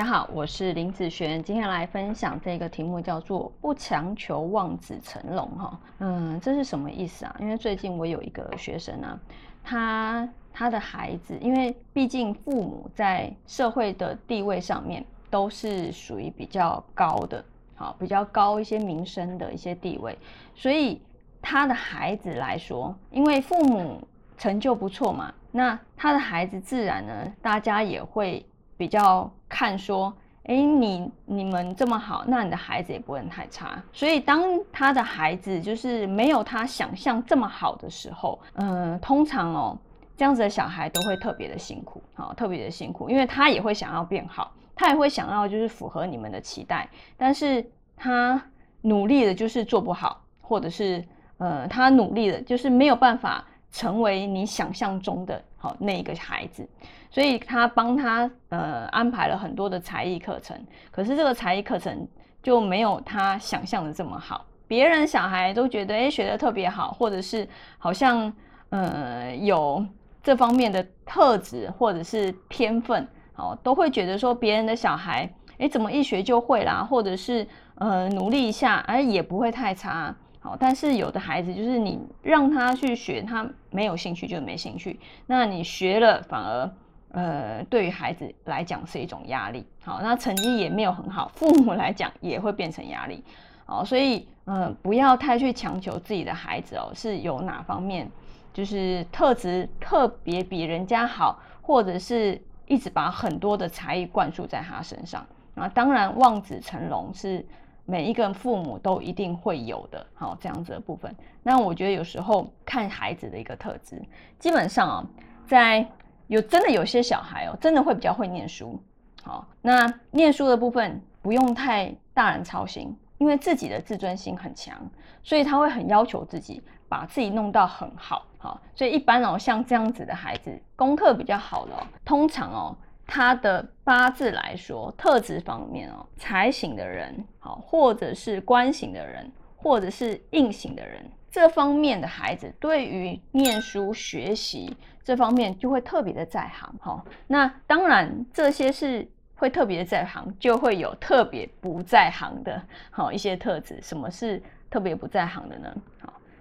大家好，我是林子璇，今天来分享这个题目叫做“不强求望子成龙”哈，嗯，这是什么意思啊？因为最近我有一个学生啊，他他的孩子，因为毕竟父母在社会的地位上面都是属于比较高的，好，比较高一些民生的一些地位，所以他的孩子来说，因为父母成就不错嘛，那他的孩子自然呢，大家也会。比较看说，哎，你你们这么好，那你的孩子也不会太差。所以当他的孩子就是没有他想象这么好的时候，嗯，通常哦，这样子的小孩都会特别的辛苦，好，特别的辛苦，因为他也会想要变好，他也会想要就是符合你们的期待，但是他努力的就是做不好，或者是呃，他努力的就是没有办法成为你想象中的好那一个孩子。所以他帮他呃安排了很多的才艺课程，可是这个才艺课程就没有他想象的这么好。别人小孩都觉得哎学的特别好，或者是好像呃有这方面的特质或者是天分，哦都会觉得说别人的小孩哎怎么一学就会啦，或者是呃努力一下哎也不会太差。好，但是有的孩子就是你让他去学，他没有兴趣就没兴趣，那你学了反而。呃，对于孩子来讲是一种压力，好，那成绩也没有很好，父母来讲也会变成压力，好，所以呃，不要太去强求自己的孩子哦，是有哪方面就是特质特别比人家好，或者是一直把很多的才艺灌输在他身上。啊，当然望子成龙是每一个父母都一定会有的，好，这样子的部分，那我觉得有时候看孩子的一个特质，基本上啊，在有真的有些小孩哦，真的会比较会念书，好，那念书的部分不用太大人操心，因为自己的自尊心很强，所以他会很要求自己，把自己弄到很好，好，所以一般哦，像这样子的孩子，功课比较好的，通常哦，他的八字来说，特质方面哦，财型的人，好，或者是官型的人，或者是印型的人。这方面的孩子对于念书学习这方面就会特别的在行，哈。那当然这些是会特别的在行，就会有特别不在行的，好一些特质。什么是特别不在行的呢？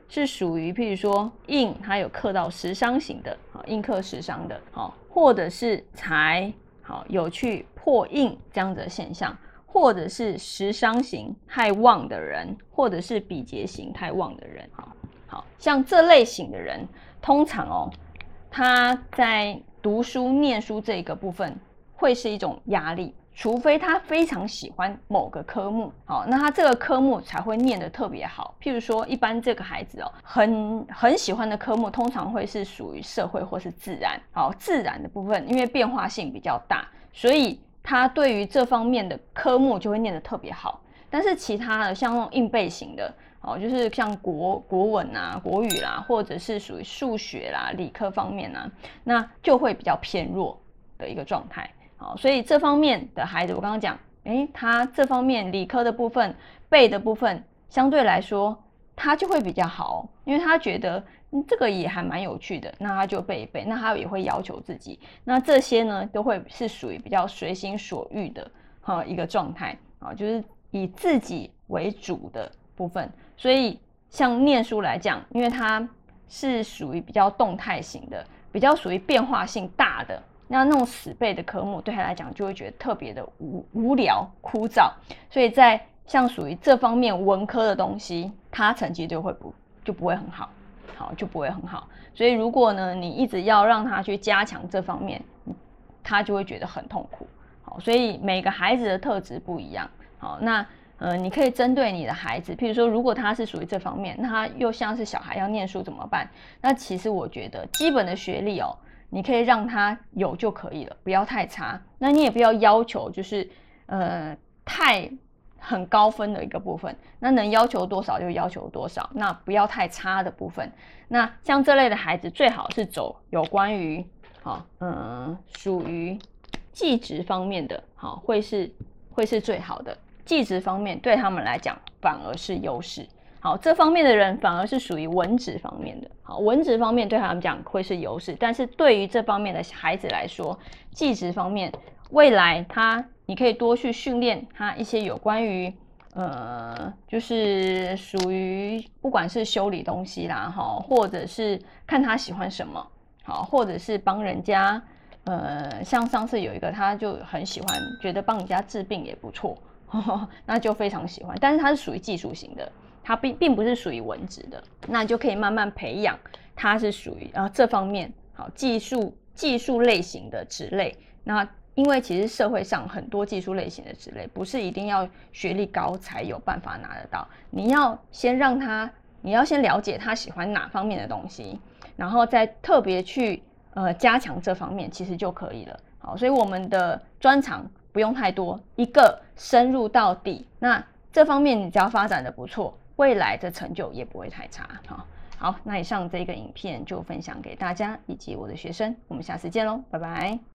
是属于譬如说印，它有克到食伤型的，好印克食伤的，好，或者是财，好有去破印这样子的现象。或者是食伤型太旺的人，或者是比劫型太旺的人，好，好像这类型的人，通常哦，他在读书念书这个部分会是一种压力，除非他非常喜欢某个科目，好，那他这个科目才会念得特别好。譬如说，一般这个孩子哦，很很喜欢的科目，通常会是属于社会或是自然，好，自然的部分，因为变化性比较大，所以。他对于这方面的科目就会念得特别好，但是其他的像那种硬背型的哦，就是像国国文啊、国语啦，或者是属于数学啦、理科方面啊，那就会比较偏弱的一个状态。好，所以这方面的孩子，我刚刚讲，诶，他这方面理科的部分背的部分相对来说，他就会比较好，因为他觉得。这个也还蛮有趣的，那他就背一背，那他也会要求自己，那这些呢都会是属于比较随心所欲的哈一个状态啊，就是以自己为主的部分。所以像念书来讲，因为它是属于比较动态型的，比较属于变化性大的，那那种死背的科目对他来讲就会觉得特别的无无聊枯燥，所以在像属于这方面文科的东西，他成绩就会不就不会很好。好就不会很好，所以如果呢，你一直要让他去加强这方面，他就会觉得很痛苦。好，所以每个孩子的特质不一样。好，那呃，你可以针对你的孩子，譬如说，如果他是属于这方面，那他又像是小孩要念书怎么办？那其实我觉得基本的学历哦，你可以让他有就可以了，不要太差。那你也不要要求就是呃太。很高分的一个部分，那能要求多少就要求多少，那不要太差的部分。那像这类的孩子，最好是走有关于好，嗯，属于技职方面的，好，会是会是最好的。技职方面对他们来讲反而是优势。好，这方面的人反而是属于文职方面的，好，文职方面对他们讲会是优势，但是对于这方面的孩子来说，技职方面未来他你可以多去训练他一些有关于呃，就是属于不管是修理东西啦，哈，或者是看他喜欢什么，好，或者是帮人家，呃，像上次有一个他就很喜欢，觉得帮人家治病也不错，那就非常喜欢，但是他是属于技术型的。它并并不是属于文职的，那就可以慢慢培养。它是属于啊这方面好技术技术类型的职类。那因为其实社会上很多技术类型的职类，不是一定要学历高才有办法拿得到。你要先让他，你要先了解他喜欢哪方面的东西，然后再特别去呃加强这方面，其实就可以了。好，所以我们的专长不用太多，一个深入到底。那这方面你只要发展的不错。未来的成就也不会太差哈。好，那以上这个影片就分享给大家以及我的学生，我们下次见喽，拜拜。